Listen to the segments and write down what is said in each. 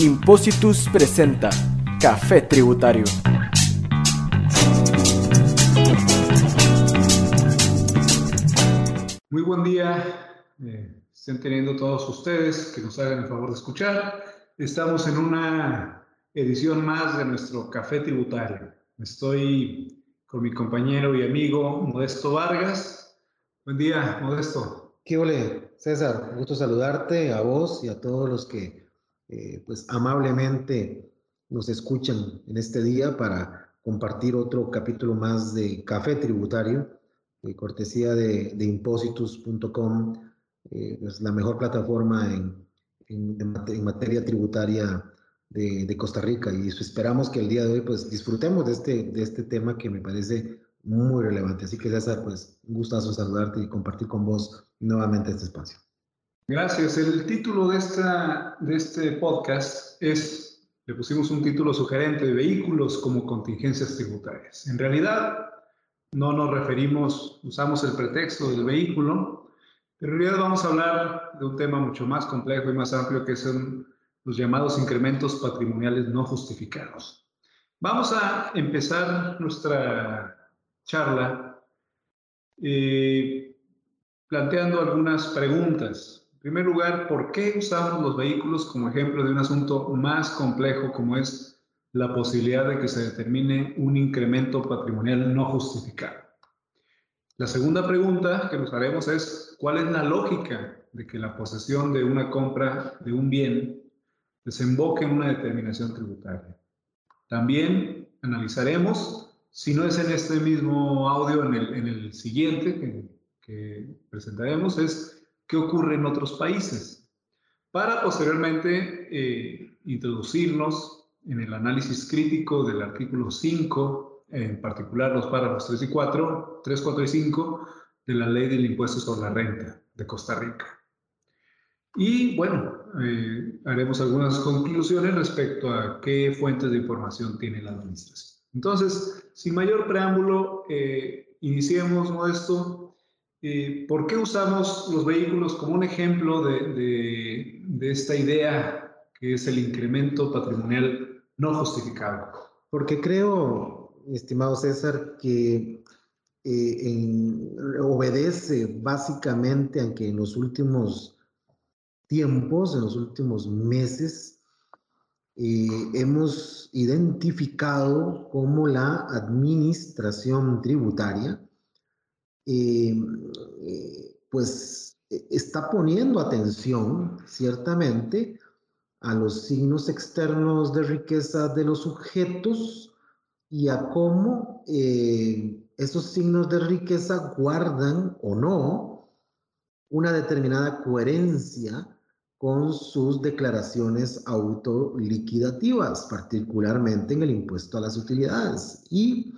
Impositus presenta Café Tributario. Muy buen día, eh, estén teniendo todos ustedes que nos hagan el favor de escuchar. Estamos en una edición más de nuestro Café Tributario. Estoy con mi compañero y amigo Modesto Vargas. Buen día, Modesto. ¿Qué ole, César? Un gusto saludarte a vos y a todos los que eh, pues amablemente nos escuchan en este día para compartir otro capítulo más de Café Tributario, de cortesía de, de impositus.com, eh, es la mejor plataforma en, en, materia tributaria de, de, Costa Rica y esperamos que el día de hoy pues disfrutemos de este, de este tema que me parece muy relevante. Así que César, pues un gustazo saludarte y compartir con vos nuevamente este espacio. Gracias. El título de, esta, de este podcast es, le pusimos un título sugerente vehículos como contingencias tributarias. En realidad, no nos referimos, usamos el pretexto del vehículo, pero en realidad vamos a hablar de un tema mucho más complejo y más amplio que son los llamados incrementos patrimoniales no justificados. Vamos a empezar nuestra charla eh, planteando algunas preguntas primer lugar, ¿por qué usamos los vehículos como ejemplo de un asunto más complejo como es la posibilidad de que se determine un incremento patrimonial no justificado? La segunda pregunta que nos haremos es, ¿cuál es la lógica de que la posesión de una compra de un bien desemboque en una determinación tributaria? También analizaremos, si no es en este mismo audio, en el, en el siguiente que, que presentaremos, es qué ocurre en otros países, para posteriormente eh, introducirnos en el análisis crítico del artículo 5, en particular los párrafos 3 y 4, 3, 4 y 5 de la ley del impuesto sobre la renta de Costa Rica. Y bueno, eh, haremos algunas conclusiones respecto a qué fuentes de información tiene la administración. Entonces, sin mayor preámbulo, eh, iniciemos esto eh, ¿Por qué usamos los vehículos como un ejemplo de, esta idea que es el incremento patrimonial no justificado? Porque creo, estimado César, que eh, obedece básicamente a que en los últimos tiempos, en los últimos meses, eh, hemos identificado cómo la administración tributaria eh, eh, pues e, está poniendo atención, ciertamente, a los signos externos de riqueza de los sujetos y a cómo eh, esos signos de riqueza guardan o no una determinada coherencia con sus declaraciones autoliquidativas, particularmente en el impuesto a las utilidades. Y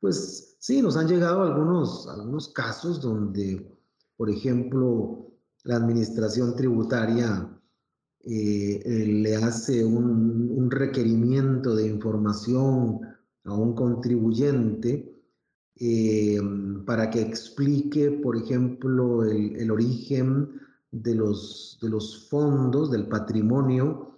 pues Sí, nos han llegado algunos, algunos casos donde, por ejemplo, la administración tributaria eh, eh, le hace un, requerimiento de información a un contribuyente eh, para que explique, por ejemplo, el, el origen de los, de los fondos, del patrimonio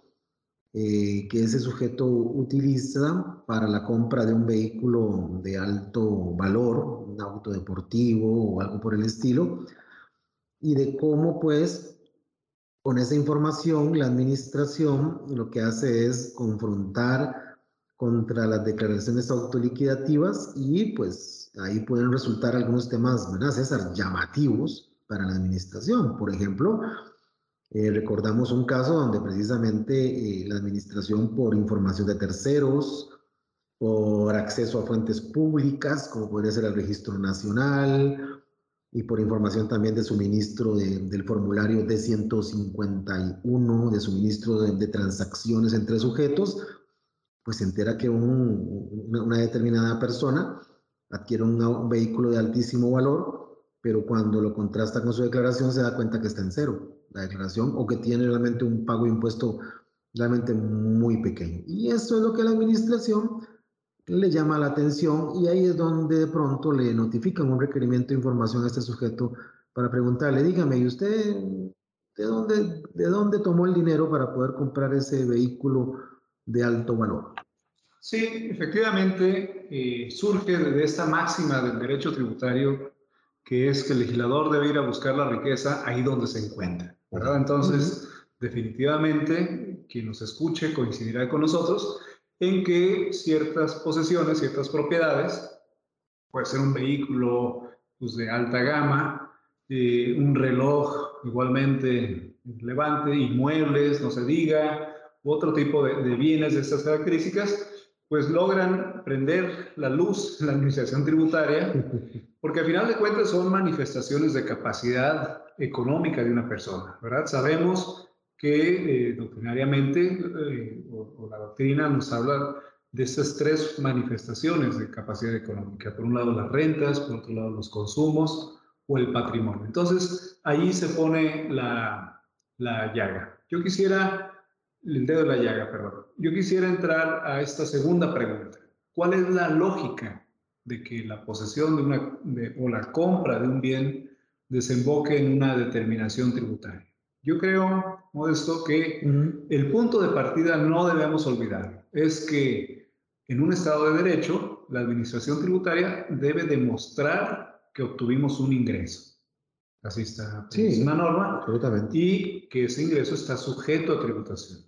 eh, que ese sujeto utiliza para la compra de un vehículo de alto valor, un auto deportivo o algo por el estilo, y de cómo pues con esa información la administración lo que hace es confrontar contra las declaraciones autoliquidativas y pues ahí pueden resultar algunos temas, ¿verdad, César? Llamativos para la administración. Por ejemplo, eh, recordamos un caso donde precisamente eh, la administración por información de terceros, por acceso a fuentes públicas, como podría ser el registro nacional, y por información también de suministro del formulario D151, de suministro de, transacciones entre sujetos, pues se entera que una, determinada persona adquiere un vehículo de altísimo valor, pero cuando lo contrasta con su declaración se da cuenta que está en cero la declaración o que tiene realmente un pago impuesto realmente muy pequeño. Y eso es lo que la administración le llama la atención y ahí es donde de pronto le notifican un requerimiento de información a este sujeto para preguntarle, dígame, ¿y usted, ¿de dónde, ¿de dónde tomó el dinero para poder comprar ese vehículo de alto valor? Sí, efectivamente, eh, surge de esta máxima del derecho tributario, que es que el legislador debe ir a buscar la riqueza ahí donde se encuentra, ¿verdad? Entonces, definitivamente, quien nos escuche coincidirá con nosotros en que ciertas posesiones, ciertas propiedades, puede ser un vehículo pues, de alta gama, eh, un reloj igualmente relevante, inmuebles, no se diga, otro tipo de, de bienes de estas características, pues logran prender la luz la administración tributaria, porque al final de cuentas son manifestaciones de capacidad económica de una persona, ¿verdad? Sabemos que eh, doctrinariamente, eh, o, la doctrina nos habla de estas tres manifestaciones de capacidad económica. Por un lado las rentas, por otro lado los consumos o el patrimonio. Entonces, ahí se pone la, la llaga. Yo quisiera el dedo de la llaga, perdón. Yo quisiera entrar a esta segunda pregunta. ¿Cuál es la lógica de que la posesión de una o la compra de un bien desemboque en una determinación tributaria? Yo creo, Modesto, que el punto de partida no debemos olvidar. Es que en un Estado de Derecho, la administración tributaria debe demostrar que obtuvimos un ingreso. Así está. Sí, una norma. Absolutamente. Y que ese ingreso está sujeto a tributación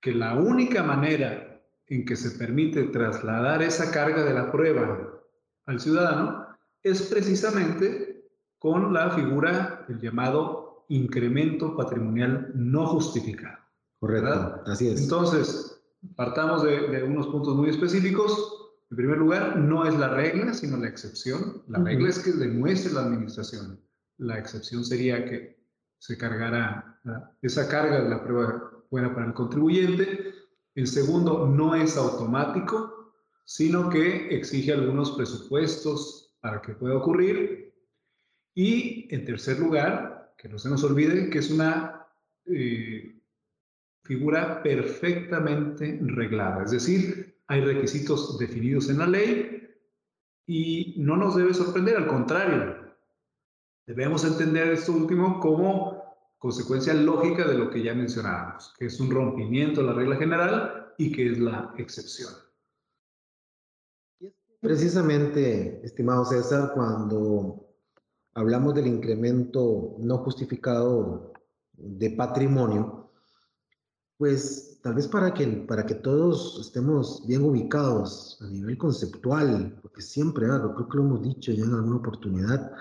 que la única manera en que se permite trasladar esa carga de la prueba al ciudadano es precisamente con la figura del llamado incremento patrimonial no justificado. Correcto, así es. Entonces, partamos de, unos puntos muy específicos. En primer lugar, no es la regla, sino la excepción. La regla es que demuestre la administración. La excepción sería que se cargara esa carga de la prueba buena para el contribuyente. El segundo no es automático, sino que exige algunos presupuestos para que pueda ocurrir. Y en tercer lugar, que no se nos olvide que es una eh, figura perfectamente reglada, es decir, hay requisitos definidos en la ley y no nos debe sorprender, al contrario, debemos entender esto último como consecuencia lógica de lo que ya mencionábamos, que es un rompimiento de la regla general y que es la excepción. Precisamente, estimado César, cuando hablamos del incremento no justificado de patrimonio, pues tal vez para que, para que todos estemos bien ubicados a nivel conceptual, porque siempre, creo que lo hemos dicho ya en alguna oportunidad,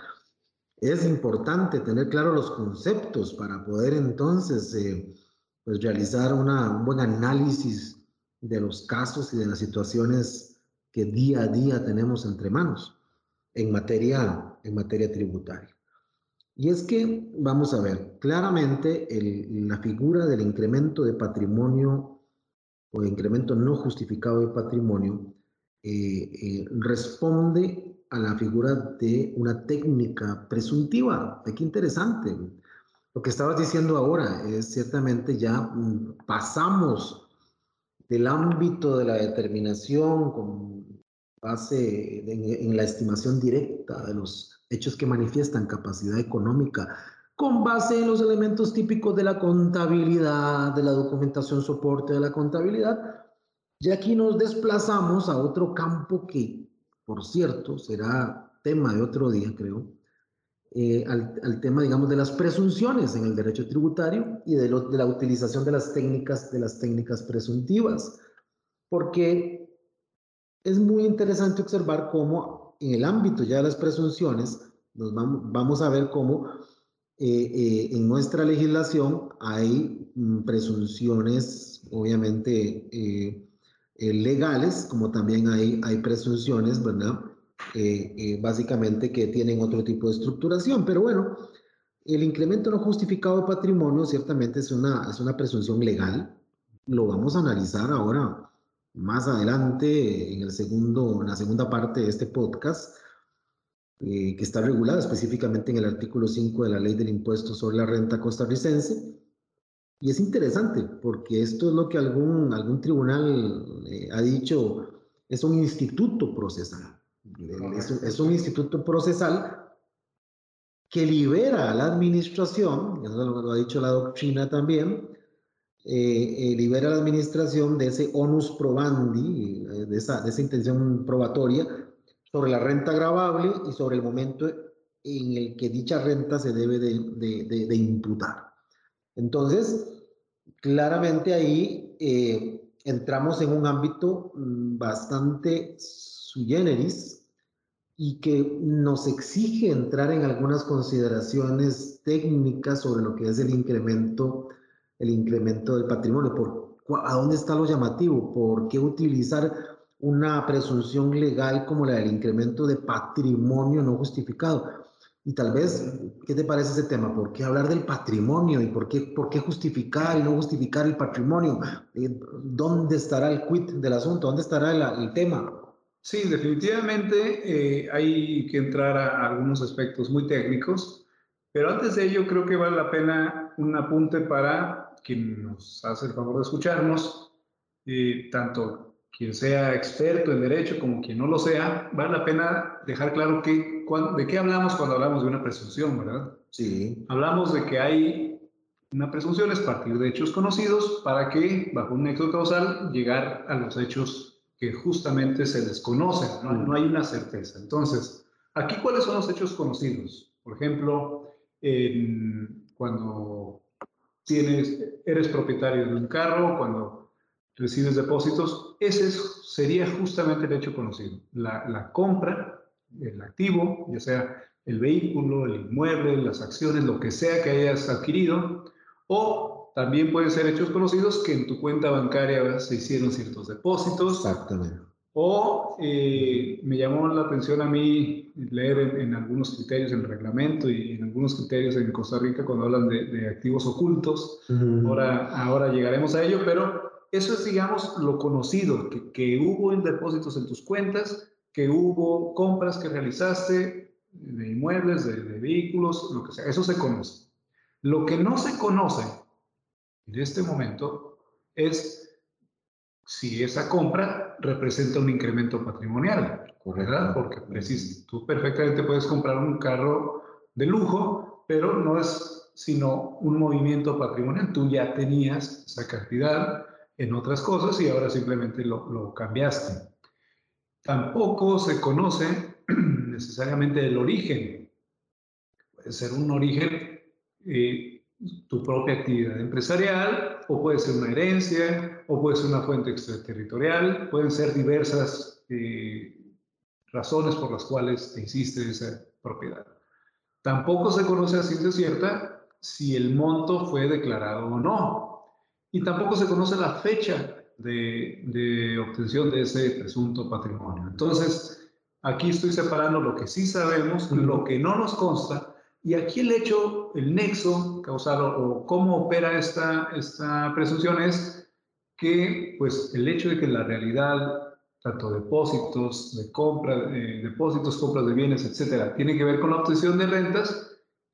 es importante tener claros los conceptos para poder entonces eh, pues realizar una, un buen análisis de los casos y de las situaciones que día a día tenemos entre manos en materia, en materia tributaria. Y es que, vamos a ver, claramente la figura del incremento de patrimonio o incremento no justificado de patrimonio eh, eh, responde a la figura de una técnica presuntiva. Qué interesante. Lo que estabas diciendo ahora es ciertamente ya mm, pasamos del ámbito de la determinación con base en, la estimación directa de los hechos que manifiestan capacidad económica, con base en los elementos típicos de la contabilidad, de la documentación soporte de la contabilidad, y aquí nos desplazamos a otro campo que por cierto, será tema de otro día, creo, eh, al, tema, digamos, de las presunciones en el derecho tributario y de, la utilización de las técnicas, de las técnicas presuntivas, porque es muy interesante observar cómo en el ámbito ya de las presunciones, nos vamos, a ver cómo eh, eh, en nuestra legislación hay mm, presunciones, obviamente, eh, legales, como también hay, hay presunciones, ¿verdad? Eh, eh, básicamente que tienen otro tipo de estructuración. Pero bueno, el incremento no justificado de patrimonio ciertamente es una, es una presunción legal. Lo vamos a analizar ahora más adelante en, el segundo, en la segunda parte de este podcast, que está regulada específicamente en el artículo 5 de la ley del impuesto sobre la renta costarricense. Y es interesante porque esto es lo que algún, algún tribunal eh, ha dicho, es un instituto procesal. Es, un instituto procesal que libera a la administración, eso lo, ha dicho la doctrina también, eh, eh, libera a la administración de ese onus probandi, eh, de, esa, de esa intención probatoria sobre la renta gravable y sobre el momento en el que dicha renta se debe de, de, de imputar. Entonces, claramente ahí entramos en un ámbito mm, bastante sui generis y que nos exige entrar en algunas consideraciones técnicas sobre lo que es el incremento, el incremento del patrimonio. Por, ¿A dónde está lo llamativo? ¿Por qué utilizar una presunción legal como la del incremento de patrimonio no justificado? Y tal vez, ¿qué te parece ese tema? ¿Por qué hablar del patrimonio y por qué, por qué justificar y no justificar el patrimonio? Eh, ¿Dónde estará el quid del asunto? ¿Dónde estará el, el tema? Sí, definitivamente eh, hay que entrar a algunos aspectos muy técnicos, pero antes de ello creo que vale la pena un apunte para quien nos hace el favor de escucharnos, eh, tanto quien sea experto en derecho como quien no lo sea, vale la pena dejar claro que, de qué hablamos cuando hablamos de una presunción, ¿verdad? Sí. Hablamos de que hay una presunción es partir de hechos conocidos para que, bajo un nexo causal, llegar a los hechos que justamente se desconocen, no, no hay una certeza. Entonces, aquí, ¿cuáles son los hechos conocidos? Por ejemplo, cuando tienes, eres propietario de un carro, cuando recibes depósitos, ese sería justamente el hecho conocido. La, la, compra, el activo, ya sea el vehículo, el inmueble, las acciones, lo que sea que hayas adquirido, o también pueden ser hechos conocidos que en tu cuenta bancaria se hicieron ciertos depósitos. Exactamente. O eh, me llamó la atención a mí leer en, algunos criterios en el reglamento y en algunos criterios en Costa Rica cuando hablan de, de activos ocultos. ahora, ahora llegaremos a ello, pero eso es, digamos, lo conocido, que, que hubo en depósitos en tus cuentas, que hubo compras que realizaste de inmuebles, de, vehículos, lo que sea. Eso se conoce. Lo que no se conoce en este momento es si esa compra representa un incremento patrimonial, ¿verdad? Porque tú perfectamente puedes comprar un carro de lujo, pero no es sino un movimiento patrimonial. Tú ya tenías esa cantidad, en otras cosas y ahora simplemente lo, lo cambiaste. Tampoco se conoce necesariamente el origen. Puede ser un origen, eh, tu propia actividad empresarial, o puede ser una herencia, o puede ser una fuente extraterritorial, pueden ser diversas eh, razones por las cuales existe esa propiedad. Tampoco se conoce a ciencia cierta si el monto fue declarado o no y tampoco se conoce la fecha de, obtención de ese presunto patrimonio. Entonces, aquí estoy separando lo que sí sabemos, lo que no nos consta, y aquí el hecho, el nexo causal o, cómo opera esta, esta presunción es que, pues, el hecho de que la realidad, tanto depósitos de compra, eh, depósitos, compras de bienes, etcétera, tiene que ver con la obtención de rentas,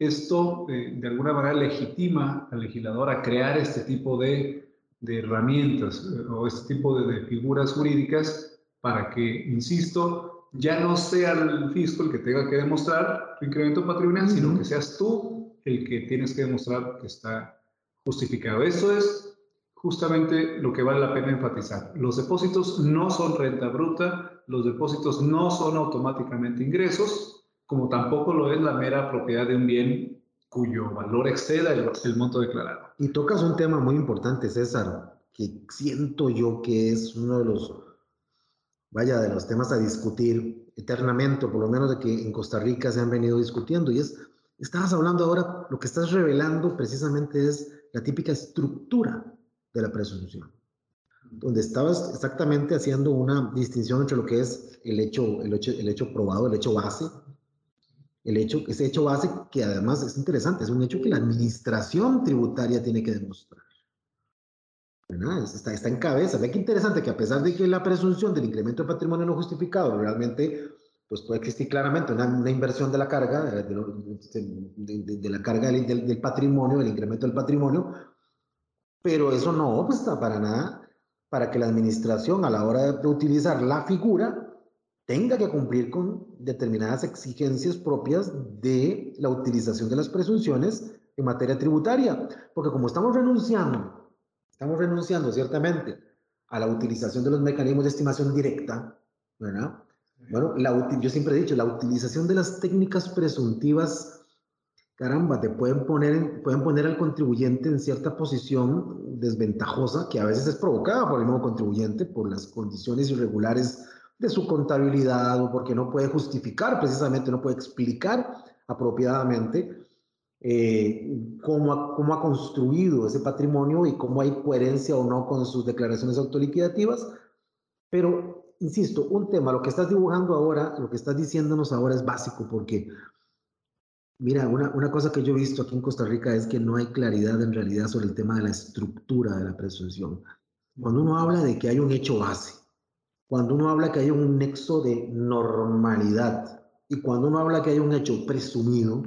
esto eh, de alguna manera legitima al legislador a crear este tipo de, de herramientas eh, o este tipo de, de, figuras jurídicas para que, insisto, ya no sea el fisco el que tenga que demostrar tu incremento patrimonial, sino que seas tú el que tienes que demostrar que está justificado. Esto es justamente lo que vale la pena enfatizar. Los depósitos no son renta bruta, los depósitos no son automáticamente ingresos, como tampoco lo es la mera propiedad de un bien cuyo valor exceda el, monto declarado. Y tocas un tema muy importante, César, que siento yo que es uno de los, vaya, de los temas a discutir eternamente, o por lo menos de que en Costa Rica se han venido discutiendo, y es, estabas hablando ahora, lo que estás revelando precisamente es la típica estructura de la presunción, donde estabas exactamente haciendo una distinción entre lo que es el hecho, el hecho, el hecho probado, el hecho base, el hecho, ese hecho base que además es interesante, es un hecho que la administración tributaria tiene que demostrar. Está, está en cabeza. Ve qué interesante que a pesar de que la presunción del incremento de patrimonio no justificado realmente pues puede existir claramente una, inversión de la carga, de, la carga del, del, patrimonio, del incremento del patrimonio, pero eso no obsta para nada para que la administración a la hora de utilizar la figura tenga que cumplir con determinadas exigencias propias de la utilización de las presunciones en materia tributaria. Porque como estamos renunciando, estamos renunciando ciertamente a la utilización de los mecanismos de estimación directa, ¿verdad? Bueno, la, yo siempre he dicho, la utilización de las técnicas presuntivas, caramba, te pueden poner, pueden poner al contribuyente en cierta posición desventajosa, que a veces es provocada por el nuevo contribuyente, por las condiciones irregulares de su contabilidad o porque no puede justificar, precisamente no puede explicar apropiadamente eh, cómo, ha, cómo ha construido ese patrimonio y cómo hay coherencia o no con sus declaraciones autoliquidativas. Pero, insisto, un tema, lo que estás dibujando ahora, lo que estás diciéndonos ahora es básico porque, mira, una, una cosa que yo he visto aquí en Costa Rica es que no hay claridad en realidad sobre el tema de la estructura de la presunción. Cuando uno habla de que hay un hecho base, cuando uno habla que hay un nexo de normalidad y cuando uno habla que hay un hecho presumido,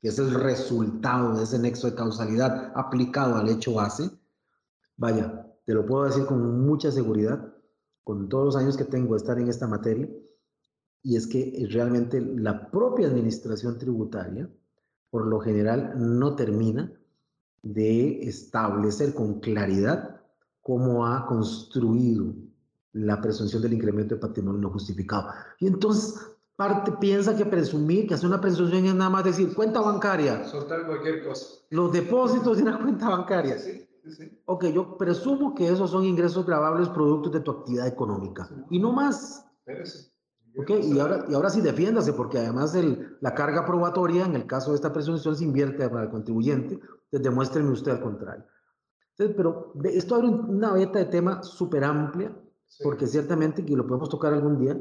que es el resultado de ese nexo de causalidad aplicado al hecho base, vaya, te lo puedo decir con mucha seguridad, con todos los años que tengo de estar en esta materia, y es que realmente la propia administración tributaria, por lo general, no termina de establecer con claridad cómo ha construido la presunción del incremento de patrimonio no justificado. Y entonces parte piensa que presumir, que hacer una presunción es nada más decir cuenta bancaria. Soltar cualquier cosa. Los depósitos de una cuenta bancaria. Sí, sí, sí. Ok, yo presumo que esos son ingresos grabables productos de tu actividad económica. Y no más. Espérese. Ok, y ahora, y ahora sí defiéndase, porque además el, la carga probatoria, en el caso de esta presunción, se invierte para el contribuyente. Entonces, demuéstreme usted al contrario. Entonces, pero esto abre una beta de tema súper amplia porque ciertamente, que lo podemos tocar algún día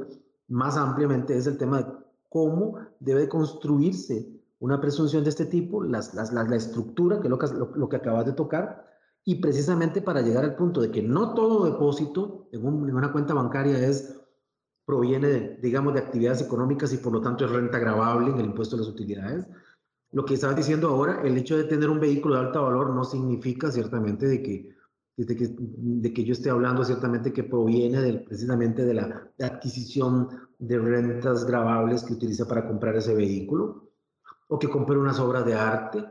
más ampliamente, es el tema de cómo debe construirse una presunción de este tipo, las, las, la, estructura, que lo que, lo, acabas de tocar, y precisamente para llegar al punto de que no todo depósito en, un, en una cuenta bancaria es proviene, de, digamos, de actividades económicas y por lo tanto es renta grabable en el impuesto de las utilidades. Lo que estabas diciendo ahora, el hecho de tener un vehículo de alto valor no significa ciertamente de que de que, de que yo esté hablando ciertamente que proviene precisamente de la adquisición de rentas grabables que utiliza para comprar ese vehículo, o que compré unas obras de arte,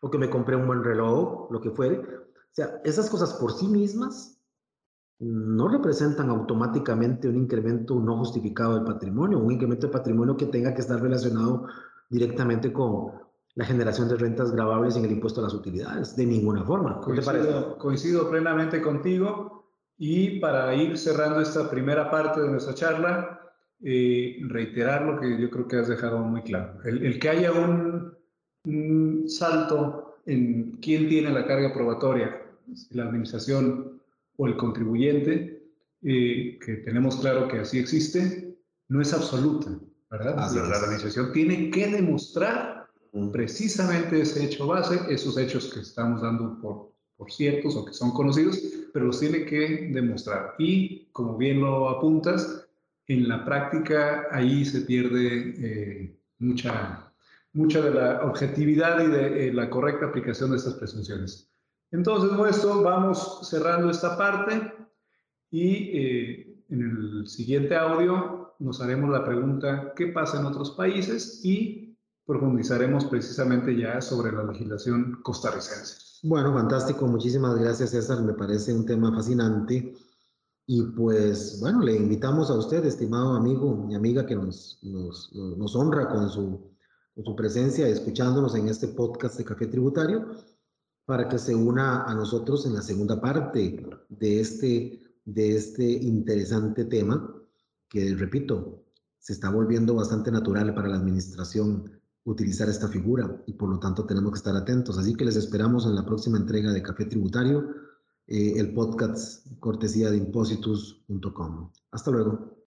o que me compré un buen reloj, lo que fuere. O sea, esas cosas por sí mismas no representan automáticamente un incremento no justificado del patrimonio, un incremento de patrimonio que tenga que estar relacionado directamente con, la generación de rentas grabables en el impuesto a las utilidades, de ninguna forma. Coincido, coincido plenamente contigo y para ir cerrando esta primera parte de nuestra charla, eh, reiterar lo que yo creo que has dejado muy claro. El, el que haya un, un, salto en quién tiene la carga probatoria, la administración o el contribuyente, eh, que tenemos claro que así existe, no es absoluta, ¿verdad? la, la administración tiene que demostrar precisamente ese hecho base, esos hechos que estamos dando por, por ciertos o que son conocidos, pero los tiene que demostrar. Y como bien lo apuntas, en la práctica ahí se pierde eh, mucha, mucha de la objetividad y de eh, la correcta aplicación de estas presunciones. Entonces, nuestro, vamos cerrando esta parte y eh, en el siguiente audio nos haremos la pregunta, ¿qué pasa en otros países? Y profundizaremos precisamente ya sobre la legislación costarricense. Bueno, fantástico. Muchísimas gracias, César. Me parece un tema fascinante. Y pues, bueno, le invitamos a usted, estimado amigo y amiga, que nos, nos, nos honra con su, con su presencia, escuchándonos en este podcast de Café Tributario, para que se una a nosotros en la segunda parte de este, de este interesante tema, que, repito, se está volviendo bastante natural para la administración utilizar esta figura y por lo tanto tenemos que estar atentos. Así que les esperamos en la próxima entrega de Café Tributario, eh, el podcast cortesía de impositus.com. Hasta luego.